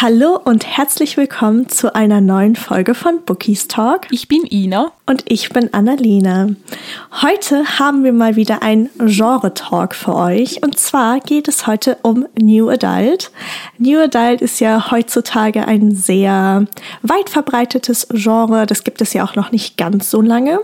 Hallo und herzlich willkommen zu einer neuen Folge von Bookies Talk. Ich bin Ina. Und ich bin Annalena. Heute haben wir mal wieder ein Genre-Talk für euch. Und zwar geht es heute um New Adult. New Adult ist ja heutzutage ein sehr weit verbreitetes Genre. Das gibt es ja auch noch nicht ganz so lange.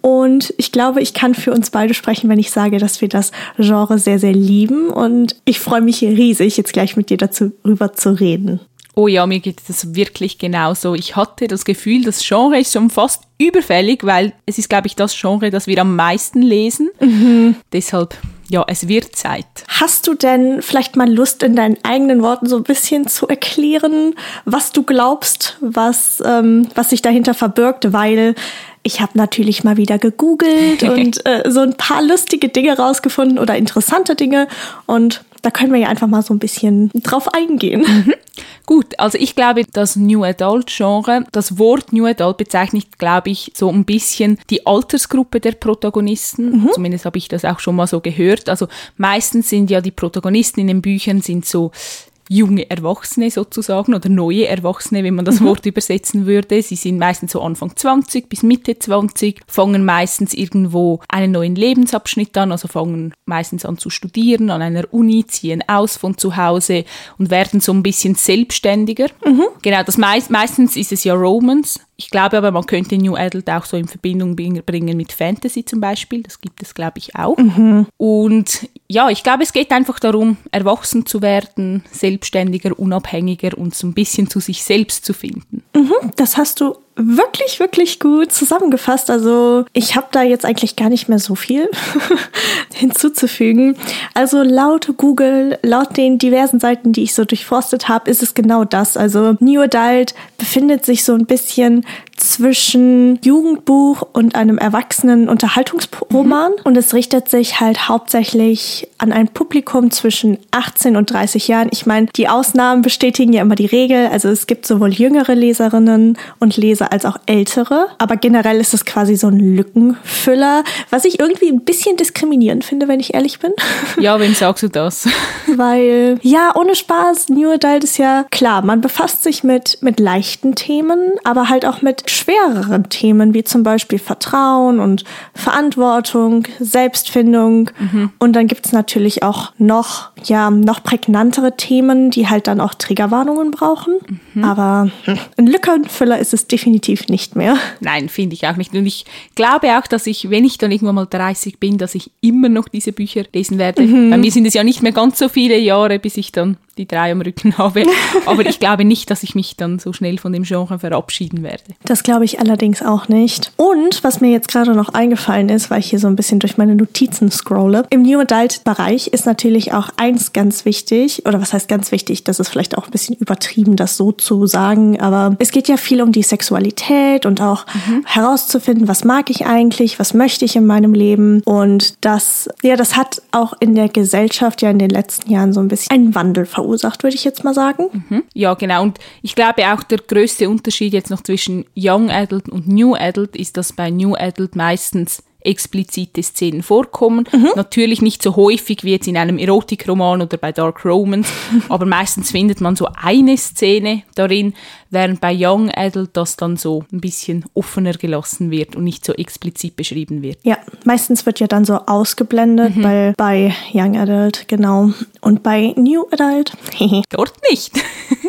Und ich glaube, ich kann für uns beide sprechen, wenn ich sage, dass wir das Genre sehr, sehr lieben. Und ich freue mich riesig, jetzt gleich mit dir darüber zu reden. Oh ja, mir geht es wirklich genauso. Ich hatte das Gefühl, das Genre ist schon fast überfällig, weil es ist, glaube ich, das Genre, das wir am meisten lesen. Mhm. Deshalb, ja, es wird Zeit. Hast du denn vielleicht mal Lust, in deinen eigenen Worten so ein bisschen zu erklären, was du glaubst, was, ähm, was sich dahinter verbirgt? Weil ich habe natürlich mal wieder gegoogelt und äh, so ein paar lustige Dinge rausgefunden oder interessante Dinge. Und da können wir ja einfach mal so ein bisschen drauf eingehen. Mhm. Gut, also ich glaube, das New Adult Genre, das Wort New Adult bezeichnet, glaube ich, so ein bisschen die Altersgruppe der Protagonisten. Mhm. Zumindest habe ich das auch schon mal so gehört. Also meistens sind ja die Protagonisten in den Büchern sind so junge Erwachsene sozusagen oder neue Erwachsene, wenn man das mhm. Wort übersetzen würde. Sie sind meistens so Anfang 20 bis Mitte 20, fangen meistens irgendwo einen neuen Lebensabschnitt an, also fangen meistens an zu studieren an einer Uni, ziehen aus von zu Hause und werden so ein bisschen selbstständiger. Mhm. Genau, das meist, meistens ist es ja Romance, ich glaube aber, man könnte New Adult auch so in Verbindung bringen mit Fantasy zum Beispiel. Das gibt es, glaube ich, auch. Mhm. Und ja, ich glaube, es geht einfach darum, erwachsen zu werden, selbstständiger, unabhängiger und so ein bisschen zu sich selbst zu finden. Mhm, das hast du wirklich, wirklich gut zusammengefasst. Also ich habe da jetzt eigentlich gar nicht mehr so viel hinzuzufügen. Also laut Google, laut den diversen Seiten, die ich so durchforstet habe, ist es genau das. Also New Adult befindet sich so ein bisschen zwischen Jugendbuch und einem erwachsenen Unterhaltungsroman. Mhm. Und es richtet sich halt hauptsächlich an ein Publikum zwischen 18 und 30 Jahren. Ich meine, die Ausnahmen bestätigen ja immer die Regel. Also es gibt sowohl jüngere Leserinnen und Leser als auch ältere. Aber generell ist es quasi so ein Lückenfüller, was ich irgendwie ein bisschen diskriminierend finde, wenn ich ehrlich bin. Ja, wem sagst du das? Weil, ja, ohne Spaß, New Adult ist ja klar, man befasst sich mit, mit leichten Themen, aber halt auch mit schwereren Themen wie zum Beispiel Vertrauen und Verantwortung, Selbstfindung. Mhm. Und dann gibt es natürlich auch noch, ja, noch prägnantere Themen, die halt dann auch Triggerwarnungen brauchen. Mhm. Aber hm, ein Lückenfüller ist es definitiv nicht mehr. Nein, finde ich auch nicht. Und ich glaube auch, dass ich, wenn ich dann irgendwann mal 30 bin, dass ich immer noch diese Bücher lesen werde. Mhm. Bei mir sind es ja nicht mehr ganz so viele Jahre, bis ich dann die drei am Rücken habe. Aber ich glaube nicht, dass ich mich dann so schnell von dem Genre verabschieden werde. Das glaube ich allerdings auch nicht. Und was mir jetzt gerade noch eingefallen ist, weil ich hier so ein bisschen durch meine Notizen scrolle, im New Adult-Bereich ist natürlich auch eins ganz wichtig, oder was heißt ganz wichtig, das ist vielleicht auch ein bisschen übertrieben, das so zu sagen, aber es geht ja viel um die Sexualität und auch mhm. herauszufinden, was mag ich eigentlich, was möchte ich in meinem Leben. Und das, ja, das hat auch in der Gesellschaft ja in den letzten Jahren so ein bisschen einen Wandel verursacht verursacht, würde ich jetzt mal sagen. Mhm. Ja, genau. Und ich glaube auch der größte Unterschied jetzt noch zwischen Young Adult und New Adult ist, dass bei New Adult meistens explizite Szenen vorkommen. Mhm. Natürlich nicht so häufig wie jetzt in einem Erotikroman oder bei Dark Romance, aber meistens findet man so eine Szene darin, während bei Young Adult das dann so ein bisschen offener gelassen wird und nicht so explizit beschrieben wird. Ja, meistens wird ja dann so ausgeblendet mhm. bei, bei Young Adult, genau. Und bei New Adult? Dort nicht.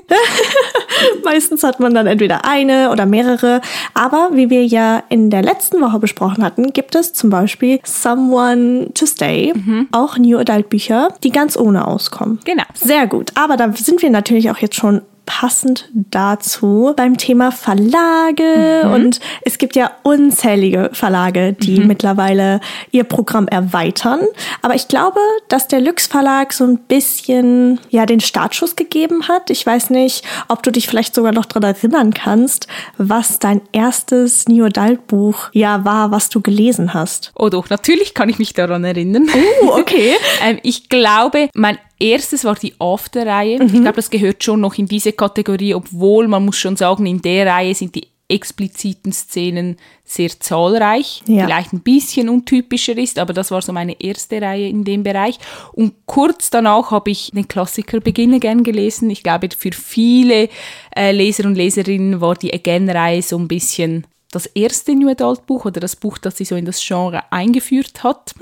meistens hat man dann entweder eine oder mehrere. Aber wie wir ja in der letzten Woche besprochen hatten, gibt es zum Beispiel Someone to Stay, mhm. auch New Adult Bücher, die ganz ohne auskommen. Genau. Sehr gut. Aber da sind wir natürlich auch jetzt schon passend dazu beim Thema Verlage. Mhm. Und es gibt ja unzählige Verlage, die mhm. mittlerweile ihr Programm erweitern. Aber ich glaube, dass der Lux Verlag so ein bisschen, ja, den Startschuss gegeben hat. Ich weiß nicht, ob du dich vielleicht sogar noch daran erinnern kannst, was dein erstes New Adult Buch ja war, was du gelesen hast. Oh doch, natürlich kann ich mich daran erinnern. Oh, okay. ähm, ich glaube, mein erstes war die After-Reihe. Mhm. Ich glaube, das gehört schon noch in diese Kategorie, obwohl man muss schon sagen, in der Reihe sind die expliziten Szenen sehr zahlreich, Ja. vielleicht ein bisschen untypischer ist, aber das war so meine erste Reihe in dem Bereich. Und kurz danach habe ich den Klassiker Begin Again gelesen. Ich glaube, für viele äh, Leser und Leserinnen war die Again-Reihe so ein bisschen das erste New Adult Buch oder das Buch, das sie so in das Genre eingeführt hat.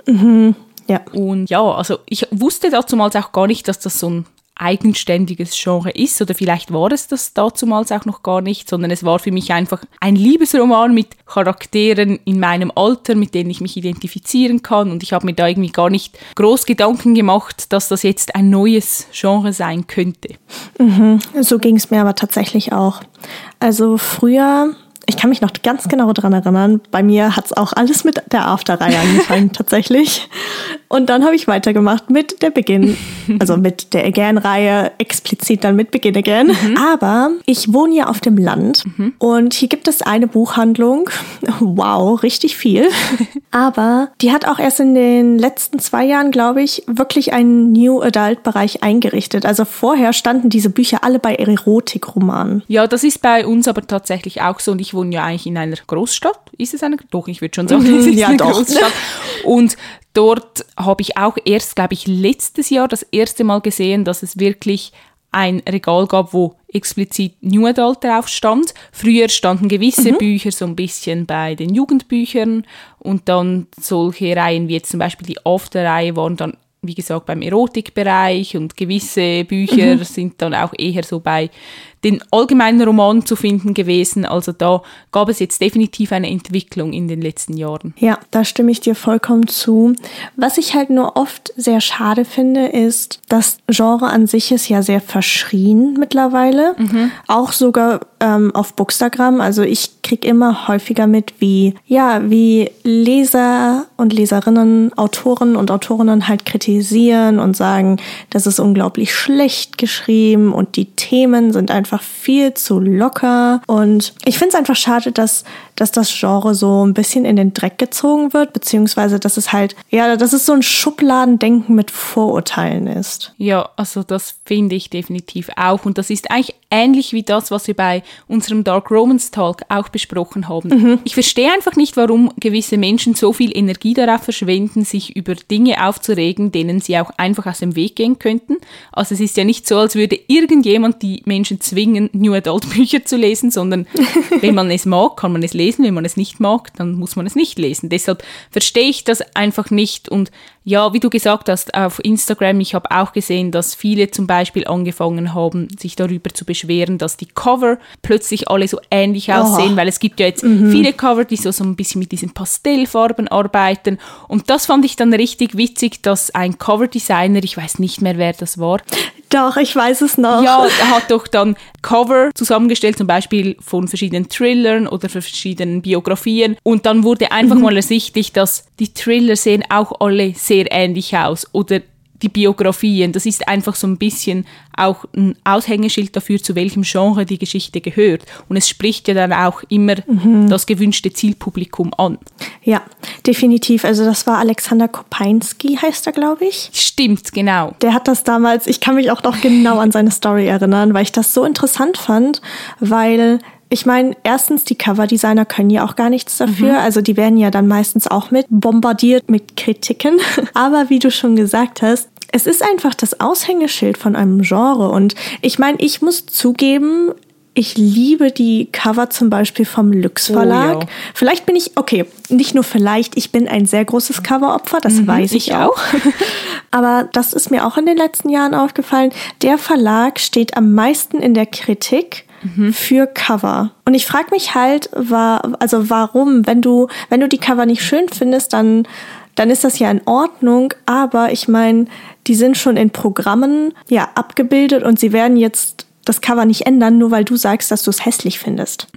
Ja. Und ja, also ich wusste dazumals auch gar nicht, dass das so ein eigenständiges Genre ist oder vielleicht war es das dazumals auch noch gar nicht, sondern es war für mich einfach ein Liebesroman mit Charakteren in meinem Alter, mit denen ich mich identifizieren kann und ich habe mir da irgendwie gar nicht groß Gedanken gemacht, dass das jetzt ein neues Genre sein könnte. So ging es mir aber tatsächlich auch. Also früher, ich kann mich noch ganz genau daran erinnern, bei mir hat es auch alles mit der After-Reihe angefangen tatsächlich. Und dann habe ich weitergemacht mit der Begin, also mit der Again-Reihe, explizit dann mit Begin Again. Aber ich wohne ja auf dem Land und hier gibt es eine Buchhandlung. Wow, richtig viel. Aber die hat auch erst in den letzten zwei Jahren, glaube ich, wirklich einen New Adult-Bereich eingerichtet. Also vorher standen diese Bücher alle bei Erotikromanen. Ja, das ist bei uns aber tatsächlich auch so und ich wohne ja eigentlich in einer Großstadt. Ist es eine? Doch, ich würde schon sagen, es ist ja, eine doch. Großstadt. Und dort habe ich auch erst, glaube ich, letztes Jahr das erste Mal gesehen, dass es wirklich ein Regal gab, wo explizit New Adult drauf stand. Früher standen gewisse Mhm. Bücher so ein bisschen bei den Jugendbüchern und dann solche Reihen wie jetzt zum Beispiel die After-Reihe waren dann wie gesagt, beim Erotikbereich und gewisse Bücher sind dann auch eher so bei den allgemeinen Romanen zu finden gewesen. Also da gab es jetzt definitiv eine Entwicklung in den letzten Jahren. Ja, da stimme ich dir vollkommen zu. Was ich halt nur oft sehr schade finde, ist, das Genre an sich ist ja sehr verschrien mittlerweile. Auch sogar ähm, auf Bookstagram. Also ich krieg immer häufiger mit, wie, ja, wie Leser und Leserinnen, Autoren und Autorinnen halt kritisieren und sagen, das ist unglaublich schlecht geschrieben und die Themen sind einfach viel zu locker. Und ich finde es einfach schade, dass, dass das Genre so ein bisschen in den Dreck gezogen wird, beziehungsweise dass es halt, ja, dass es so ein Schubladendenken mit Vorurteilen ist. Ja, also das finde ich definitiv auch. Und das ist eigentlich ähnlich wie das, was wir bei unserem Dark Romans Talk auch besprochen haben. Ich verstehe einfach nicht, warum gewisse Menschen so viel Energie darauf verschwenden, sich über Dinge aufzuregen, denen sie auch einfach aus dem Weg gehen könnten. Also es ist ja nicht so, als würde irgendjemand die Menschen zwingen, New Adult Bücher zu lesen, sondern wenn man es mag, kann man es lesen. Wenn man es nicht mag, dann muss man es nicht lesen. Deshalb verstehe ich das einfach nicht. Und ja, wie du gesagt hast, auf Instagram, ich habe auch gesehen, dass viele zum Beispiel angefangen haben, sich darüber zu beschweren, dass die Cover plötzlich alle so ähnlich aussehen, weil es gibt ja jetzt viele Cover, die so, so ein bisschen mit diesen Pastellfarben arbeiten. Und das fand ich dann richtig witzig, dass ein Coverdesigner, ich weiß nicht mehr, wer das war, Doch, ich weiß es noch. ja, er hat doch dann Cover zusammengestellt, zum Beispiel von verschiedenen Thrillern oder verschiedenen Biografien. Und dann wurde einfach mal ersichtlich, dass die Thriller sehen auch alle sehr ähnlich aus. Oder die Biografien. Das ist einfach so ein bisschen auch ein Aushängeschild dafür, zu welchem Genre die Geschichte gehört. Und es spricht ja dann auch immer das gewünschte Zielpublikum an. Ja, definitiv. Also das war Alexander Kopeinski, heißt er, glaube ich. Stimmt, genau. Der hat das damals, ich kann mich auch noch genau an seine Story erinnern, weil ich das so interessant fand, weil ich meine, erstens, die Coverdesigner können ja auch gar nichts dafür. Also die werden ja dann meistens auch mit bombardiert mit Kritiken. Aber wie du schon gesagt hast, es ist einfach das Aushängeschild von einem Genre. Und ich meine, ich muss zugeben, ich liebe die Cover zum Beispiel vom Lux Verlag. Oh. Vielleicht bin ich, okay, nicht nur vielleicht, ich bin ein sehr großes Coveropfer, das weiß ich, ich auch. Aber das ist mir auch in den letzten Jahren aufgefallen. Der Verlag steht am meisten in der Kritik für Cover. Und ich frage mich halt, war, also warum, wenn du, wenn du die Cover nicht schön findest, dann, dann ist das ja in Ordnung. Aber ich meine, die sind schon in Programmen ja abgebildet und sie werden jetzt das Cover nicht ändern, nur weil du sagst, dass du es hässlich findest.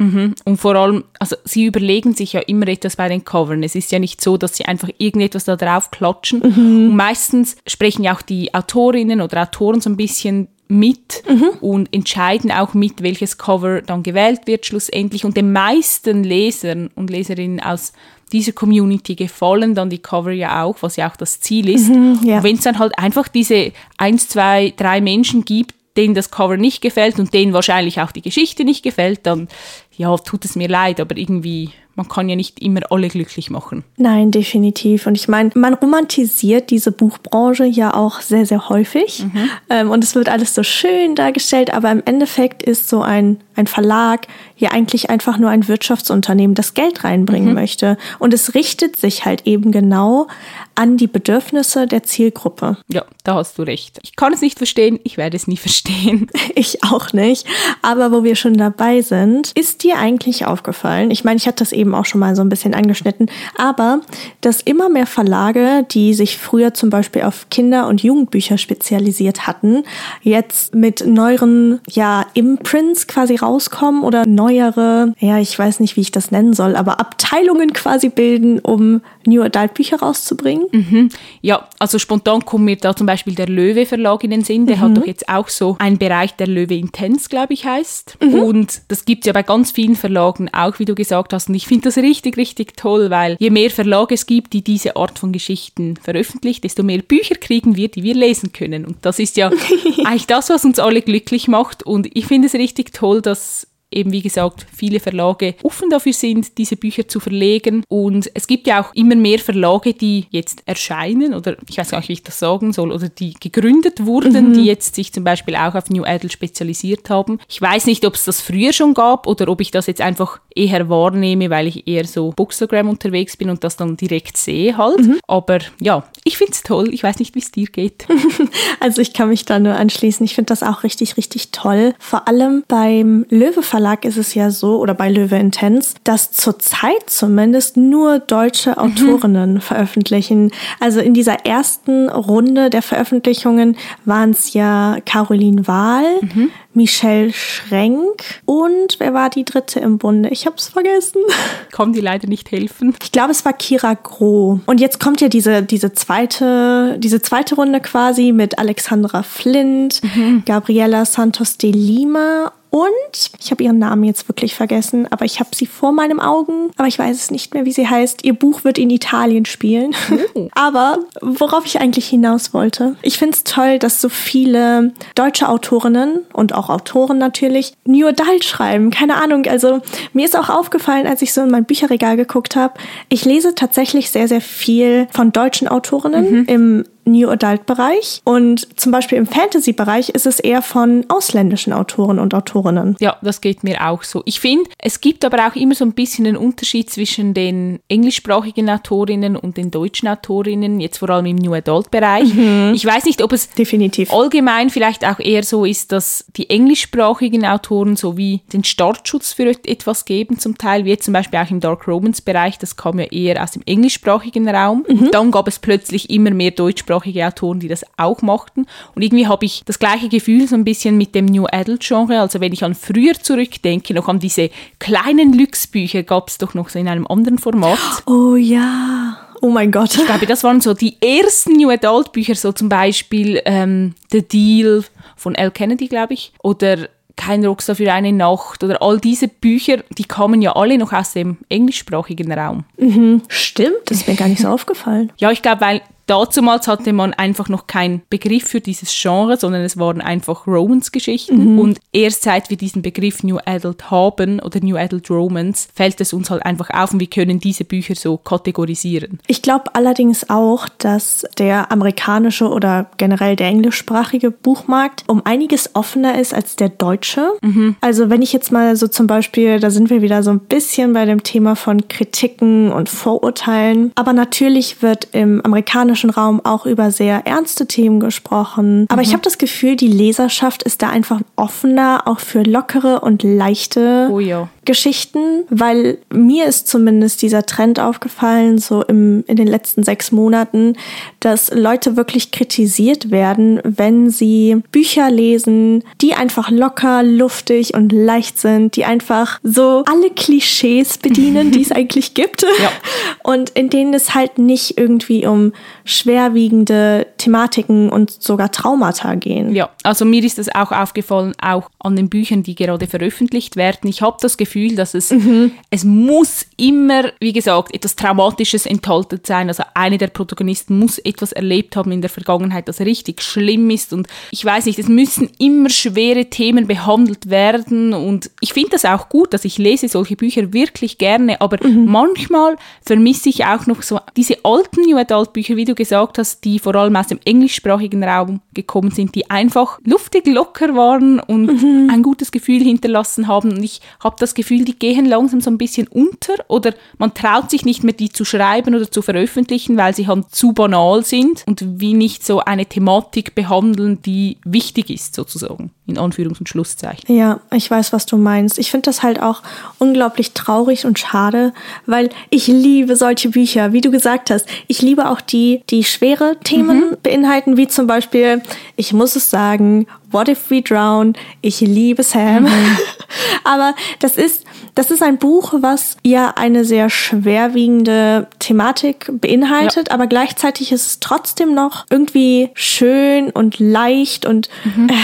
Und vor allem, also sie überlegen sich ja immer etwas bei den Covern. Es ist ja nicht so, dass sie einfach irgendetwas da drauf klatschen. Und meistens sprechen ja auch die Autorinnen oder Autoren so ein bisschen mit und entscheiden auch mit, welches Cover dann gewählt wird schlussendlich. Und den meisten Lesern und Leserinnen aus dieser Community gefallen dann die Cover ja auch, was ja auch das Ziel ist. ja. Und wenn es dann halt einfach diese eins, zwei, drei Menschen gibt, denen das Cover nicht gefällt und denen wahrscheinlich auch die Geschichte nicht gefällt, dann ja, tut es mir leid, aber irgendwie man kann ja nicht immer alle glücklich machen. Nein, definitiv. Und ich meine, man romantisiert diese Buchbranche ja auch sehr, sehr häufig. Mhm. Ähm, und es wird alles so schön dargestellt, aber im Endeffekt ist so ein, ein Verlag ja eigentlich einfach nur ein Wirtschaftsunternehmen, das Geld reinbringen mhm. möchte. Und es richtet sich halt eben genau an die Bedürfnisse der Zielgruppe. Ja, da hast du recht. Ich kann es nicht verstehen, ich werde es nie verstehen. Ich auch nicht. Aber wo wir schon dabei sind, ist dir eigentlich aufgefallen, ich meine, ich hatte das eben auch schon mal so ein bisschen angeschnitten, aber dass immer mehr Verlage, die sich früher zum Beispiel auf Kinder- und Jugendbücher spezialisiert hatten, jetzt mit neueren, ja, Imprints quasi rauskommen oder neuere, ja, ich weiß nicht, wie ich das nennen soll, aber Abteilungen quasi bilden, um New Adult Bücher rauszubringen. Mhm. Ja, also spontan kommt mir da zum Beispiel der Löwe Verlag in den Sinn. Der mhm. hat doch jetzt auch so einen Bereich, der Löwe Intense, glaube ich, heißt. Mhm. Und das gibt es ja bei ganz vielen Verlagen auch, wie du gesagt hast. Und ich finde das richtig, richtig toll, weil je mehr Verlage es gibt, die diese Art von Geschichten veröffentlicht, desto mehr Bücher kriegen wir, die wir lesen können. Und das ist ja eigentlich das, was uns alle glücklich macht. Und ich finde es richtig toll, dass eben wie gesagt viele Verlage offen dafür sind, diese Bücher zu verlegen. Und es gibt ja auch immer mehr Verlage, die jetzt erscheinen oder ich weiß gar nicht, wie ich das sagen soll, oder die gegründet wurden, mhm. die jetzt sich zum Beispiel auch auf New Adult spezialisiert haben. Ich weiß nicht, ob es das früher schon gab oder ob ich das jetzt einfach eher wahrnehme, weil ich eher so Bookstagram unterwegs bin und das dann direkt sehe halt. Mhm. Aber ja, ich finde es toll. Ich weiß nicht, wie es dir geht. also ich kann mich da nur anschließen. Ich finde das auch richtig, richtig toll. Vor allem beim Löwe Verlag ist es ja so, oder bei Löwe Intense, dass zurzeit zumindest nur deutsche mhm. Autorinnen mhm. veröffentlichen. Also in dieser ersten Runde der Veröffentlichungen waren es ja Caroline Wahl, mhm. Michelle Schrenk und wer war die dritte im Bunde? Ich hab's vergessen. Kommen die leider nicht helfen. Ich glaube, es war Kira Groh. Und jetzt kommt ja diese, diese zweite, diese zweite Runde quasi mit Alexandra Flint, mhm. Gabriela Santos de Lima und ich habe ihren Namen jetzt wirklich vergessen, aber ich habe sie vor meinen Augen, aber ich weiß es nicht mehr, wie sie heißt. Ihr Buch wird in Italien spielen. Oh. aber worauf ich eigentlich hinaus wollte, ich finde es toll, dass so viele deutsche Autorinnen und auch Autoren natürlich New Adult schreiben. Keine Ahnung, also mir ist auch aufgefallen, als ich so in mein Bücherregal geguckt habe, ich lese tatsächlich sehr, sehr viel von deutschen Autorinnen mhm. im New Adult Bereich und zum Beispiel im Fantasy Bereich ist es eher von ausländischen Autoren und Autorinnen. Ja, das geht mir auch so. Ich finde, es gibt aber auch immer so ein bisschen einen Unterschied zwischen den englischsprachigen Autorinnen und den deutschen Autorinnen, jetzt vor allem im New Adult Bereich. Mhm. Ich weiß nicht, ob es definitiv allgemein vielleicht auch eher so ist, dass die englischsprachigen Autoren so wie den Startschutz für etwas geben zum Teil, wie zum Beispiel auch im Dark Romance Bereich, das kam ja eher aus dem englischsprachigen Raum. Mhm. Dann gab es plötzlich immer mehr deutschsprachige deutschsprachige Autoren, die das auch machten. Und irgendwie habe ich das gleiche Gefühl so ein bisschen mit dem New Adult Genre. Also wenn ich an früher zurückdenke, noch an diese kleinen Lux-Bücher gab es doch noch so in einem anderen Format. Oh ja. Oh mein Gott. Ich glaube, das waren so die ersten New Adult Bücher, so zum Beispiel ähm, The Deal von L. Kennedy, glaube ich, oder kein Rockstar für eine Nacht oder all diese Bücher, die kamen ja alle noch aus dem englischsprachigen Raum. Mhm, stimmt, das ist mir gar nicht so aufgefallen. Ja, ich glaube, weil Dazumals hatte man einfach noch keinen Begriff für dieses Genre, sondern es waren einfach Romance-Geschichten. Mhm. Und erst seit wir diesen Begriff New Adult haben oder New Adult Romance, fällt es uns halt einfach auf und wir können diese Bücher so kategorisieren. Ich glaube allerdings auch, dass der amerikanische oder generell der englischsprachige Buchmarkt um einiges offener ist als der deutsche. Mhm. Also wenn ich jetzt mal so zum Beispiel, da sind wir wieder so ein bisschen bei dem Thema von Kritiken und Vorurteilen. Aber natürlich wird im amerikanischen englischen Raum auch über sehr ernste Themen gesprochen. Aber mhm. ich habe das Gefühl, die Leserschaft ist da einfach offener, auch für lockere und leichte oh ja. Geschichten, weil mir ist zumindest dieser Trend aufgefallen, so im, in den letzten sechs Monaten, dass Leute wirklich kritisiert werden, wenn sie Bücher lesen, die einfach locker, luftig und leicht sind, die einfach so alle Klischees bedienen, die es eigentlich gibt. Ja. Und in denen es halt nicht irgendwie um schwerwiegende Thematiken und sogar Traumata gehen. Ja, also mir ist das auch aufgefallen, auch an den Büchern, die gerade veröffentlicht werden. Ich habe das Gefühl, Gefühl, dass es, mhm. es muss immer, wie gesagt, etwas Traumatisches enthalten sein. Also eine der Protagonisten muss etwas erlebt haben in der Vergangenheit, das richtig schlimm ist. Und ich weiß nicht, es müssen immer schwere Themen behandelt werden. Und ich finde das auch gut, dass ich lese solche Bücher wirklich gerne. Aber mhm. manchmal vermisse ich auch noch so diese alten New Adult Bücher, wie du gesagt hast, die vor allem aus dem englischsprachigen Raum gekommen sind, die einfach luftig locker waren und mhm. ein gutes Gefühl hinterlassen haben. Und ich habe das Gefühl, die gehen langsam so ein bisschen unter oder man traut sich nicht mehr, die zu schreiben oder zu veröffentlichen, weil sie halt zu banal sind und wie nicht so eine Thematik behandeln, die wichtig ist, sozusagen, in Anführungs- und Schlusszeichen. Ja, ich weiß, was du meinst. Ich finde das halt auch unglaublich traurig und schade, weil ich liebe solche Bücher, wie du gesagt hast. Ich liebe auch die, die schwere Themen mhm. beinhalten, wie zum Beispiel, ich muss es sagen, What If We Drown? Ich liebe Sam. Mhm. Aber das ist, das ist ein Buch, was ja eine sehr schwerwiegende Thematik beinhaltet, ja. aber gleichzeitig ist es trotzdem noch irgendwie schön und leicht und mhm. äh,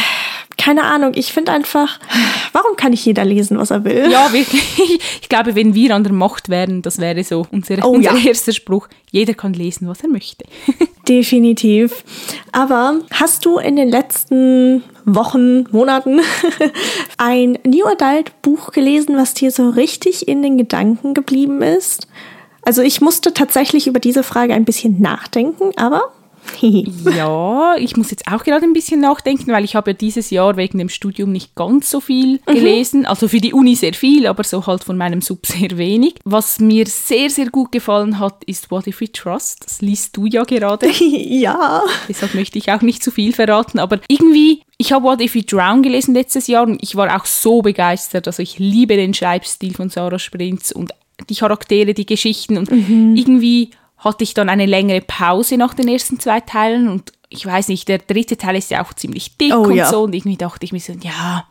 keine Ahnung, ich finde einfach, warum kann nicht jeder lesen, was er will? Ja, wirklich. Ich glaube, wenn wir an der Macht wären, das wäre so unser, oh, unser ja. erster Spruch. Jeder kann lesen, was er möchte. Definitiv. Aber hast du in den letzten Wochen, Monaten ein New Adult Buch gelesen, was dir so richtig in den Gedanken geblieben ist? Also ich musste tatsächlich über diese Frage ein bisschen nachdenken, aber ja, ich muss jetzt auch gerade ein bisschen nachdenken, weil ich habe ja dieses Jahr wegen dem Studium nicht ganz so viel mhm. gelesen. Mhm. Also für die Uni sehr viel, aber so halt von meinem Sub sehr wenig. Was mir sehr, sehr gut gefallen hat, ist What If We Trust. Das liest du ja gerade. ja. Deshalb möchte ich auch nicht zu viel verraten, aber irgendwie ich habe What If We Drown gelesen letztes Jahr und ich war auch so begeistert. Also ich liebe den Schreibstil von Sarah Sprintz und die Charaktere, die Geschichten und mhm. irgendwie hatte ich dann eine längere Pause nach den ersten zwei Teilen und ich weiß nicht, der dritte Teil ist ja auch ziemlich dick oh, und ja. so und irgendwie dachte ich mir so, ja,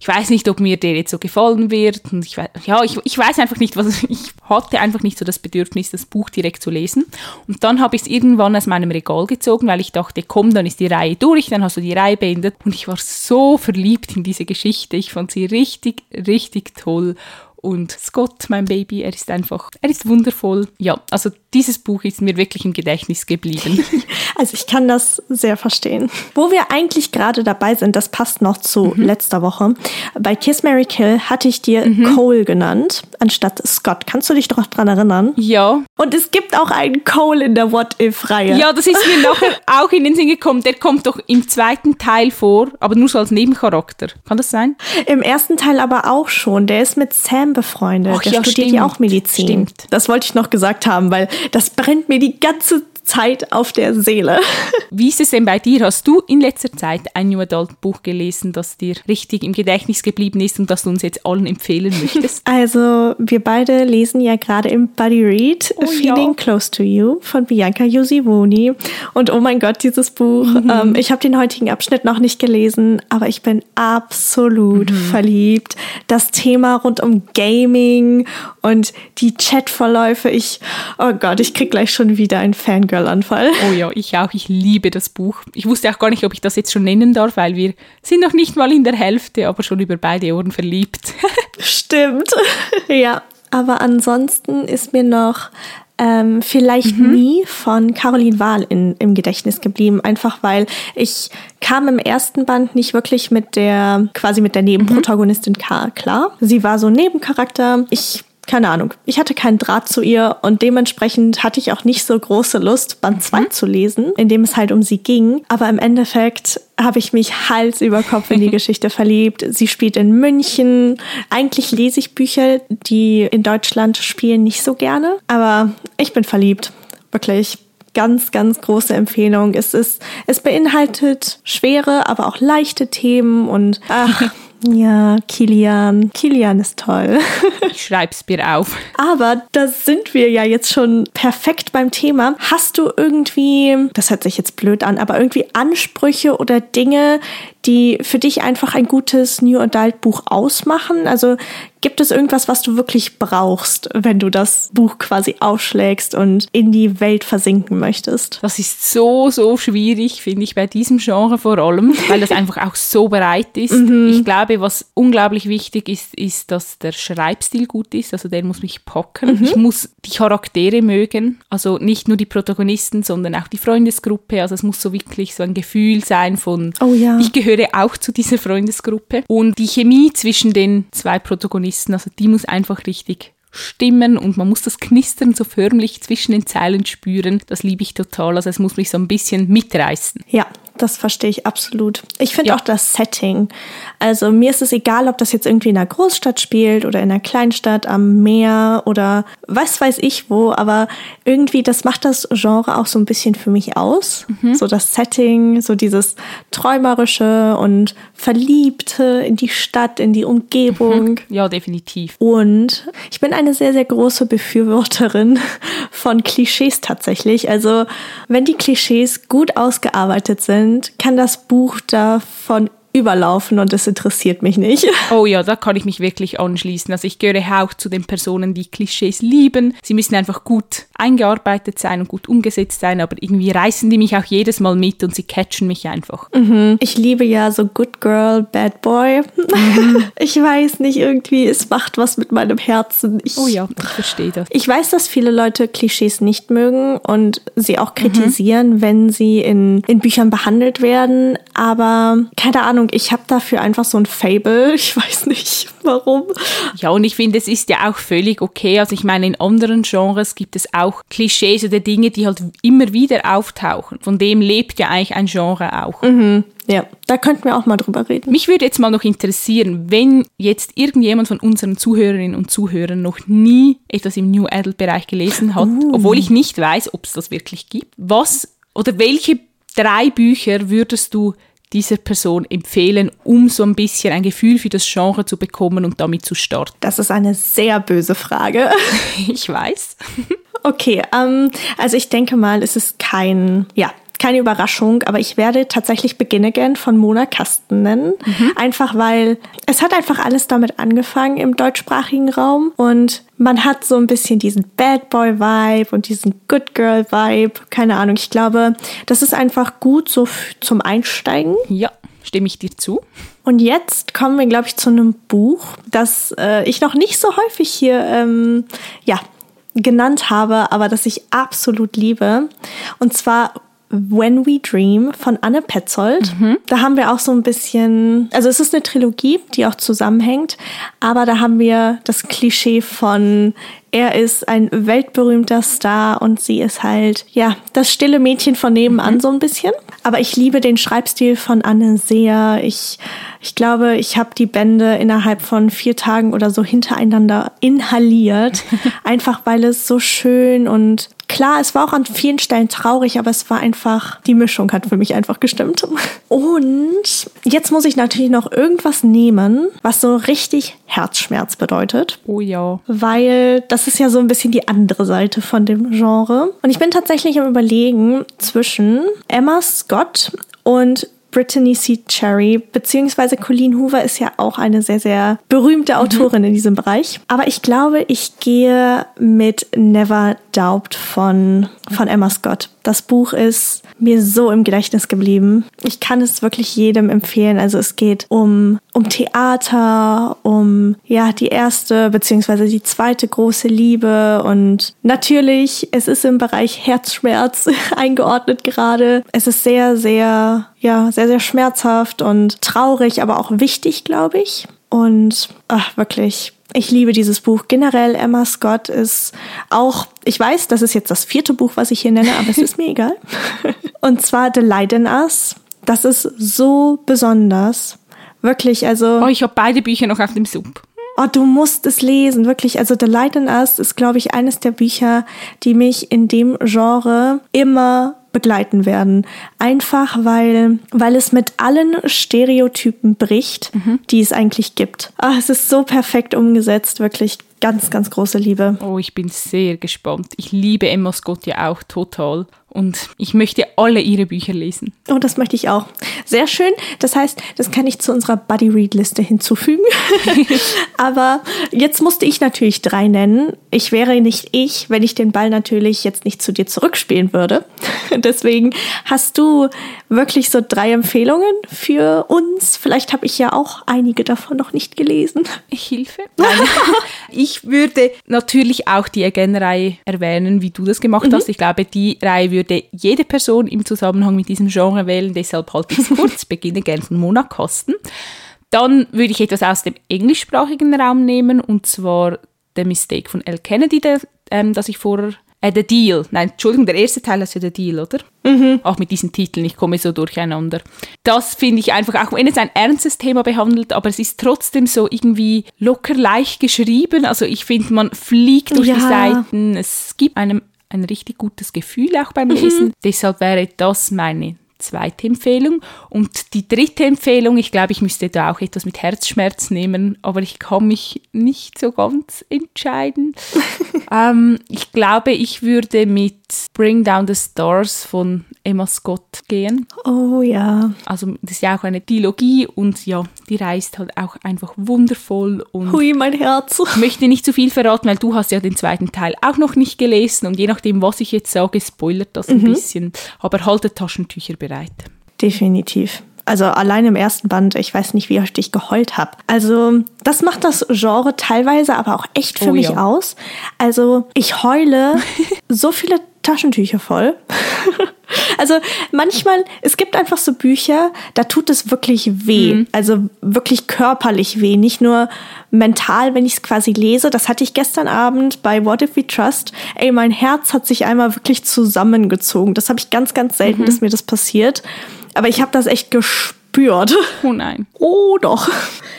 ich weiß nicht, ob mir der jetzt so gefallen wird und ich weiß, ja, ich, ich weiß einfach nicht, was, ich hatte einfach nicht so das Bedürfnis, das Buch direkt zu lesen und dann habe ich es irgendwann aus meinem Regal gezogen, weil ich dachte, komm, dann ist die Reihe durch, dann hast du die Reihe beendet und ich war so verliebt in diese Geschichte, ich fand sie richtig, richtig toll und Scott, mein Baby, er ist einfach, er ist wundervoll. Ja, also dieses Buch ist mir wirklich im Gedächtnis geblieben. Also ich kann das sehr verstehen. Wo wir eigentlich gerade dabei sind, das passt noch zu mhm. letzter Woche. Bei Kiss Mary Kill hatte ich dir mhm. Cole genannt, anstatt Scott. Kannst du dich doch dran erinnern? Ja. Und es gibt auch einen Cole in der What If-Reihe. Ja, das ist mir nachher auch in den Sinn gekommen. Der kommt doch im zweiten Teil vor, aber nur so als Nebencharakter. Kann das sein? Im ersten Teil aber auch schon. Der ist mit Sam befreundet. Ach, der ja, studiert ja auch Medizin. Stimmt. Das wollte ich noch gesagt haben, weil das brennt mir die ganze Zeit auf der Seele. Wie ist es denn bei dir? Hast du in letzter Zeit ein New Adult Buch gelesen, das dir richtig im Gedächtnis geblieben ist und das du uns jetzt allen empfehlen möchtest? Also, wir beide lesen ja gerade im Buddy Read oh, Feeling ja. Close to You von Bianca Yosivoni. Und oh mein Gott, dieses Buch. Mhm. Ähm, ich habe den heutigen Abschnitt noch nicht gelesen, aber ich bin absolut mhm. verliebt. Das Thema rund um Gaming und die Chatverläufe. Ich, oh Gott, ich krieg gleich schon wieder einen Fangirl-Anfall. Oh ja, ich auch. Ich liebe das Buch. Ich wusste auch gar nicht, ob ich das jetzt schon nennen darf, weil wir sind noch nicht mal in der Hälfte, aber schon über beide Ohren verliebt. Stimmt. ja. Aber ansonsten ist mir noch ähm, vielleicht mhm. nie von Caroline Wahl in, im Gedächtnis geblieben, einfach weil ich kam im ersten Band nicht wirklich mit der, quasi mit der Nebenprotagonistin mhm. klar. Sie war so ein Nebencharakter. Ich keine Ahnung. Ich hatte keinen Draht zu ihr und dementsprechend hatte ich auch nicht so große Lust, Band 2 mhm. zu lesen, in dem es halt um sie ging. Aber im Endeffekt habe ich mich Hals über Kopf in die Geschichte verliebt. Sie spielt in München. Eigentlich lese ich Bücher, die in Deutschland spielen, nicht so gerne. Aber ich bin verliebt. Wirklich ganz, ganz große Empfehlung. Es ist, es beinhaltet schwere, aber auch leichte Themen und ach, Ja, Kilian. Kilian ist toll. Ich schreib's mir auf. Aber da sind wir ja jetzt schon perfekt beim Thema. Hast du irgendwie, das hört sich jetzt blöd an, aber irgendwie Ansprüche oder Dinge, die für dich einfach ein gutes New Adult Buch ausmachen? Also gibt es irgendwas, was du wirklich brauchst, wenn du das Buch quasi aufschlägst und in die Welt versinken möchtest? Das ist so, so schwierig, finde ich, bei diesem Genre vor allem, weil das einfach auch so breit ist. Mhm. Ich glaube, was unglaublich wichtig ist, ist, dass der Schreibstil gut ist. Also der muss mich packen. Mhm. Ich muss die Charaktere mögen. Also nicht nur die Protagonisten, sondern auch die Freundesgruppe. Also es muss so wirklich so ein Gefühl sein von, oh ja. ich gehöre gehöre auch zu dieser Freundesgruppe. Und die Chemie zwischen den zwei Protagonisten, also die muss einfach richtig stimmen und man muss das Knistern so förmlich zwischen den Zeilen spüren. Das liebe ich total. Also es muss mich so ein bisschen mitreißen. Ja, das verstehe ich absolut. Ich finde ja. auch das Setting. Also mir ist es egal, ob das jetzt irgendwie in einer Großstadt spielt oder in einer Kleinstadt am Meer oder was weiß ich wo, aber irgendwie das macht das Genre auch so ein bisschen für mich aus. Mhm. So das Setting, so dieses träumerische und verliebte in die Stadt, in die Umgebung. Mhm. Ja, definitiv. Und ich bin eine sehr sehr große Befürworterin von Klischees tatsächlich. Also wenn die Klischees gut ausgearbeitet sind, sind, kann das Buch davon überlaufen und das interessiert mich nicht. Oh ja, da kann ich mich wirklich anschließen. Also ich gehöre auch zu den Personen, die Klischees lieben. Sie müssen einfach gut eingearbeitet sein und gut umgesetzt sein, aber irgendwie reißen die mich auch jedes Mal mit und sie catchen mich einfach. Mhm. Ich liebe ja so Good Girl, Bad Boy. Mhm. Ich weiß nicht, irgendwie, es macht was mit meinem Herzen. Ich, oh ja, ich verstehe das. Ich weiß, dass viele Leute Klischees nicht mögen und sie auch kritisieren, mhm. wenn sie in, in Büchern behandelt werden, aber keine Ahnung, ich habe dafür einfach so ein Fable. Ich weiß nicht warum. Ja, und ich finde, es ist ja auch völlig okay. Also ich meine, in anderen Genres gibt es auch Klischees oder Dinge, die halt immer wieder auftauchen. Von dem lebt ja eigentlich ein Genre auch. Mhm. Ja, da könnten wir auch mal drüber reden. Mich würde jetzt mal noch interessieren, wenn jetzt irgendjemand von unseren Zuhörerinnen und Zuhörern noch nie etwas im New Adult Bereich gelesen hat, uh. obwohl ich nicht weiß, ob es das wirklich gibt, was oder welche drei Bücher würdest du dieser Person empfehlen, um so ein bisschen ein Gefühl für das Genre zu bekommen und damit zu starten? Das ist eine sehr böse Frage. ich weiß. Okay, ähm, also ich denke mal, es ist kein, ja, keine Überraschung, aber ich werde tatsächlich Begin Again von Mona Kasten nennen. Mhm. Einfach weil es hat einfach alles damit angefangen im deutschsprachigen Raum und man hat so ein bisschen diesen Bad Boy Vibe und diesen Good Girl Vibe. Keine Ahnung, ich glaube, das ist einfach gut so zum Einsteigen. Ja, stimme ich dir zu. Und jetzt kommen wir, glaube ich, zu einem Buch, das äh, ich noch nicht so häufig hier, ähm, ja, genannt habe, aber das ich absolut liebe. Und zwar When We Dream von Anne Petzold. Mhm. Da haben wir auch so ein bisschen, also es ist eine Trilogie, die auch zusammenhängt, aber da haben wir das Klischee von er ist ein weltberühmter Star und sie ist halt, ja, das stille Mädchen von nebenan mhm. so ein bisschen. Aber ich liebe den Schreibstil von Anne sehr. Ich, ich glaube, ich habe die Bände innerhalb von vier Tagen oder so hintereinander inhaliert. einfach weil es so schön und Klar, es war auch an vielen Stellen traurig, aber es war einfach, die Mischung hat für mich einfach gestimmt. Und jetzt muss ich natürlich noch irgendwas nehmen, was so richtig Herzschmerz bedeutet. Oh ja. Weil das ist ja so ein bisschen die andere Seite von dem Genre. Und ich bin tatsächlich am Überlegen zwischen Emma Scott und Brittany C. Cherry, beziehungsweise Colleen Hoover ist ja auch eine sehr, sehr berühmte mhm. Autorin mhm. in diesem Bereich. Aber ich glaube, ich gehe mit Never Doubt von, von Emma Scott. Das Buch ist mir so im Gedächtnis geblieben. Ich kann es wirklich jedem empfehlen. Also es geht um, um Theater, um ja die erste beziehungsweise die zweite große Liebe und natürlich, es ist im Bereich Herzschmerz eingeordnet gerade. Es ist sehr, sehr, ja, sehr, sehr schmerzhaft und traurig, aber auch wichtig, glaube ich. Und ach, wirklich ich liebe dieses Buch. Generell Emma Scott ist auch, ich weiß, das ist jetzt das vierte Buch, was ich hier nenne, aber es ist mir egal. Und zwar The Light in Us. Das ist so besonders. Wirklich, also. Oh, ich habe beide Bücher noch auf dem Sub. Oh, du musst es lesen, wirklich. Also The Light in Us ist, glaube ich, eines der Bücher, die mich in dem Genre immer begleiten werden. Einfach weil, weil es mit allen Stereotypen bricht, mhm. die es eigentlich gibt. Ach, es ist so perfekt umgesetzt, wirklich ganz, ganz große Liebe. Oh, ich bin sehr gespannt. Ich liebe Emma Scott ja auch total. Und ich möchte alle ihre Bücher lesen. Oh, das möchte ich auch. Sehr schön. Das heißt, das kann ich zu unserer Buddy-Read-Liste hinzufügen. Aber jetzt musste ich natürlich drei nennen. Ich wäre nicht ich, wenn ich den Ball natürlich jetzt nicht zu dir zurückspielen würde. Deswegen hast du wirklich so drei Empfehlungen für uns. Vielleicht habe ich ja auch einige davon noch nicht gelesen. Hilfe. Nein. ich würde natürlich auch die Again-Reihe erwähnen, wie du das gemacht mhm. hast. Ich glaube, die Reihe würde jede Person im Zusammenhang mit diesem Genre wählen. Deshalb halte ich es kurz. Beginne gern von Mona Kosten. Dann würde ich etwas aus dem englischsprachigen Raum nehmen, und zwar The Mistake von L. Kennedy, der, ähm, das ich vorher äh, The Deal. Nein, Entschuldigung, der erste Teil ist ja The Deal, oder? Mhm. Auch mit diesen Titeln, ich komme so durcheinander. Das finde ich einfach, auch wenn es ein ernstes Thema behandelt, aber es ist trotzdem so irgendwie locker leicht geschrieben. Also ich finde, man fliegt durch ja. die Seiten. Es gibt einem ein richtig gutes Gefühl auch beim Lesen. Mhm. Deshalb wäre das meine zweite Empfehlung. Und die dritte Empfehlung, ich glaube, ich müsste da auch etwas mit Herzschmerz nehmen, aber ich kann mich nicht so ganz entscheiden. ähm, ich glaube, ich würde mit Bring Down the Stars von Emma Scott gehen. Oh ja. Also das ist ja auch eine Dilogie und ja, die reist halt auch einfach wundervoll. Und Hui, mein Herz. Ich möchte nicht zu viel verraten, weil du hast ja den zweiten Teil auch noch nicht gelesen und je nachdem, was ich jetzt sage, spoilert das ein mhm. bisschen. Aber haltet Taschentücher bereit. Definitiv. Also allein im ersten Band, ich weiß nicht, wie oft ich geheult habe. Also das macht das Genre teilweise aber auch echt für oh, mich ja. aus. Also ich heule so viele Taschentücher voll. Also manchmal, es gibt einfach so Bücher, da tut es wirklich weh. Mhm. Also wirklich körperlich weh, nicht nur mental, wenn ich es quasi lese. Das hatte ich gestern Abend bei What If We Trust. Ey, mein Herz hat sich einmal wirklich zusammengezogen. Das habe ich ganz, ganz selten, mhm. dass mir das passiert. Aber ich habe das echt gespürt. Oh nein. Oh doch.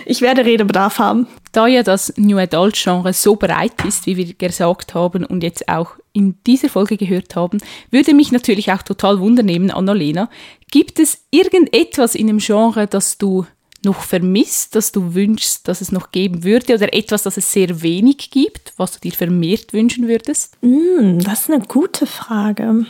Ich werde Redebedarf haben. Da ja das New Adult Genre so breit ist, wie wir gesagt haben und jetzt auch in dieser Folge gehört haben, würde mich natürlich auch total wundernehmen, Annalena. Gibt es irgendetwas in dem Genre, das du noch vermisst, das du wünschst, dass es noch geben würde oder etwas, das es sehr wenig gibt, was du dir vermehrt wünschen würdest? Mm, das ist eine gute Frage.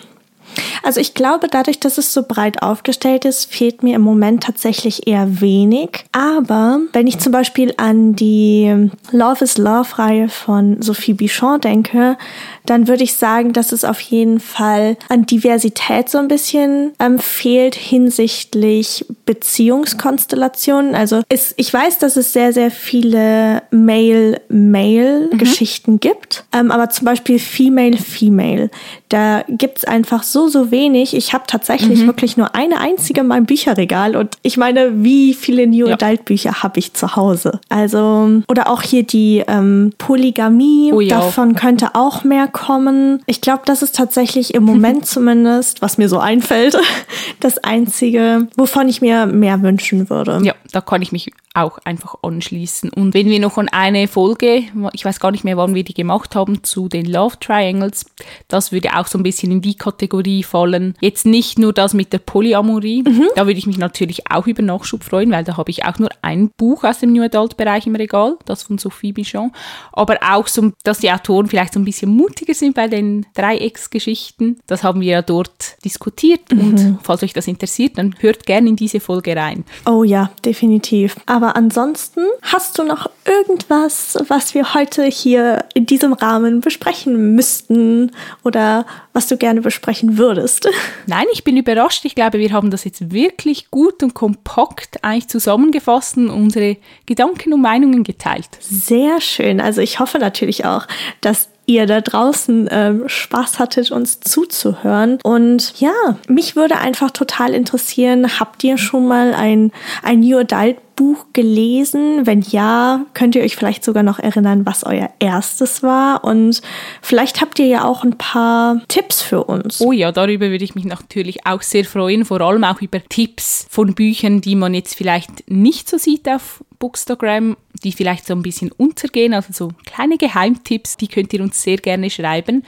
Also ich glaube, dadurch, dass es so breit aufgestellt ist, fehlt mir im Moment tatsächlich eher wenig. Aber wenn ich zum Beispiel an die Love is Love-Reihe von Sophie Bichon denke, dann würde ich sagen, dass es auf jeden Fall an Diversität so ein bisschen ähm, fehlt hinsichtlich Beziehungskonstellationen. Also es, ich weiß, dass es sehr, sehr viele Male-Male-Geschichten mhm. gibt, ähm, aber zum Beispiel Female-Female, da gibt es einfach so, so wenig. Ich habe tatsächlich mhm. wirklich nur eine einzige in meinem Bücherregal und ich meine, wie viele New ja. Adult Bücher habe ich zu Hause? Also, oder auch hier die ähm, Polygamie, oh, davon könnte auch mehr kommen. Ich glaube, das ist tatsächlich im Moment zumindest, was mir so einfällt, das Einzige, wovon ich mir mehr wünschen würde. Ja, da kann ich mich auch einfach anschließen. Und wenn wir noch an eine Folge, ich weiß gar nicht mehr, wann wir die gemacht haben, zu den Love Triangles, das würde auch so ein bisschen in die Kategorie fallen. Jetzt nicht nur das mit der Polyamorie, mhm. da würde ich mich natürlich auch über Nachschub freuen, weil da habe ich auch nur ein Buch aus dem New Adult Bereich im Regal, das von Sophie Bichon. Aber auch so, dass die Autoren vielleicht so ein bisschen mutiger sind bei den Dreiecksgeschichten. Das haben wir ja dort diskutiert mhm. und falls euch das interessiert, dann hört gerne in diese Folge rein. Oh ja, definitiv. Aber ansonsten hast du noch irgendwas, was wir heute hier in diesem Rahmen besprechen müssten oder was du gerne besprechen würdest? Nein, ich bin überrascht. Ich glaube, wir haben das jetzt wirklich gut und kompakt eigentlich zusammengefasst und unsere Gedanken und Meinungen geteilt. Sehr schön. Also ich hoffe natürlich auch, dass ihr da draußen ähm, Spaß hattet, uns zuzuhören. Und ja, mich würde einfach total interessieren, habt ihr schon mal ein, ein New Adult Buch gelesen? Wenn ja, könnt ihr euch vielleicht sogar noch erinnern, was euer erstes war? Und vielleicht habt ihr ja auch ein paar Tipps für uns. Oh ja, darüber würde ich mich natürlich auch sehr freuen, vor allem auch über Tipps von Büchern, die man jetzt vielleicht nicht so sieht auf Bookstagram die vielleicht so ein bisschen untergehen, also so kleine Geheimtipps, die könnt ihr uns sehr gerne schreiben.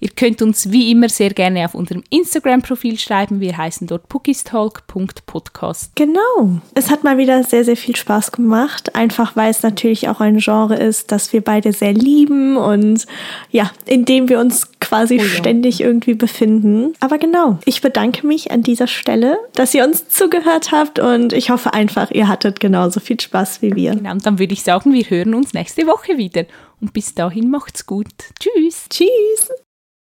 Ihr könnt uns wie immer sehr gerne auf unserem Instagram-Profil schreiben. Wir heißen dort pookiestalk.podcast. Genau. Es hat mal wieder sehr, sehr viel Spaß gemacht. Einfach weil es natürlich auch ein Genre ist, das wir beide sehr lieben und ja, in dem wir uns quasi oh ja. ständig irgendwie befinden. Aber genau, ich bedanke mich an dieser Stelle, dass ihr uns zugehört habt und ich hoffe einfach, ihr hattet genauso viel Spaß wie wir. Genau, und dann würde ich sagen, wir hören uns nächste Woche wieder. Und bis dahin macht's gut. Tschüss. Tschüss.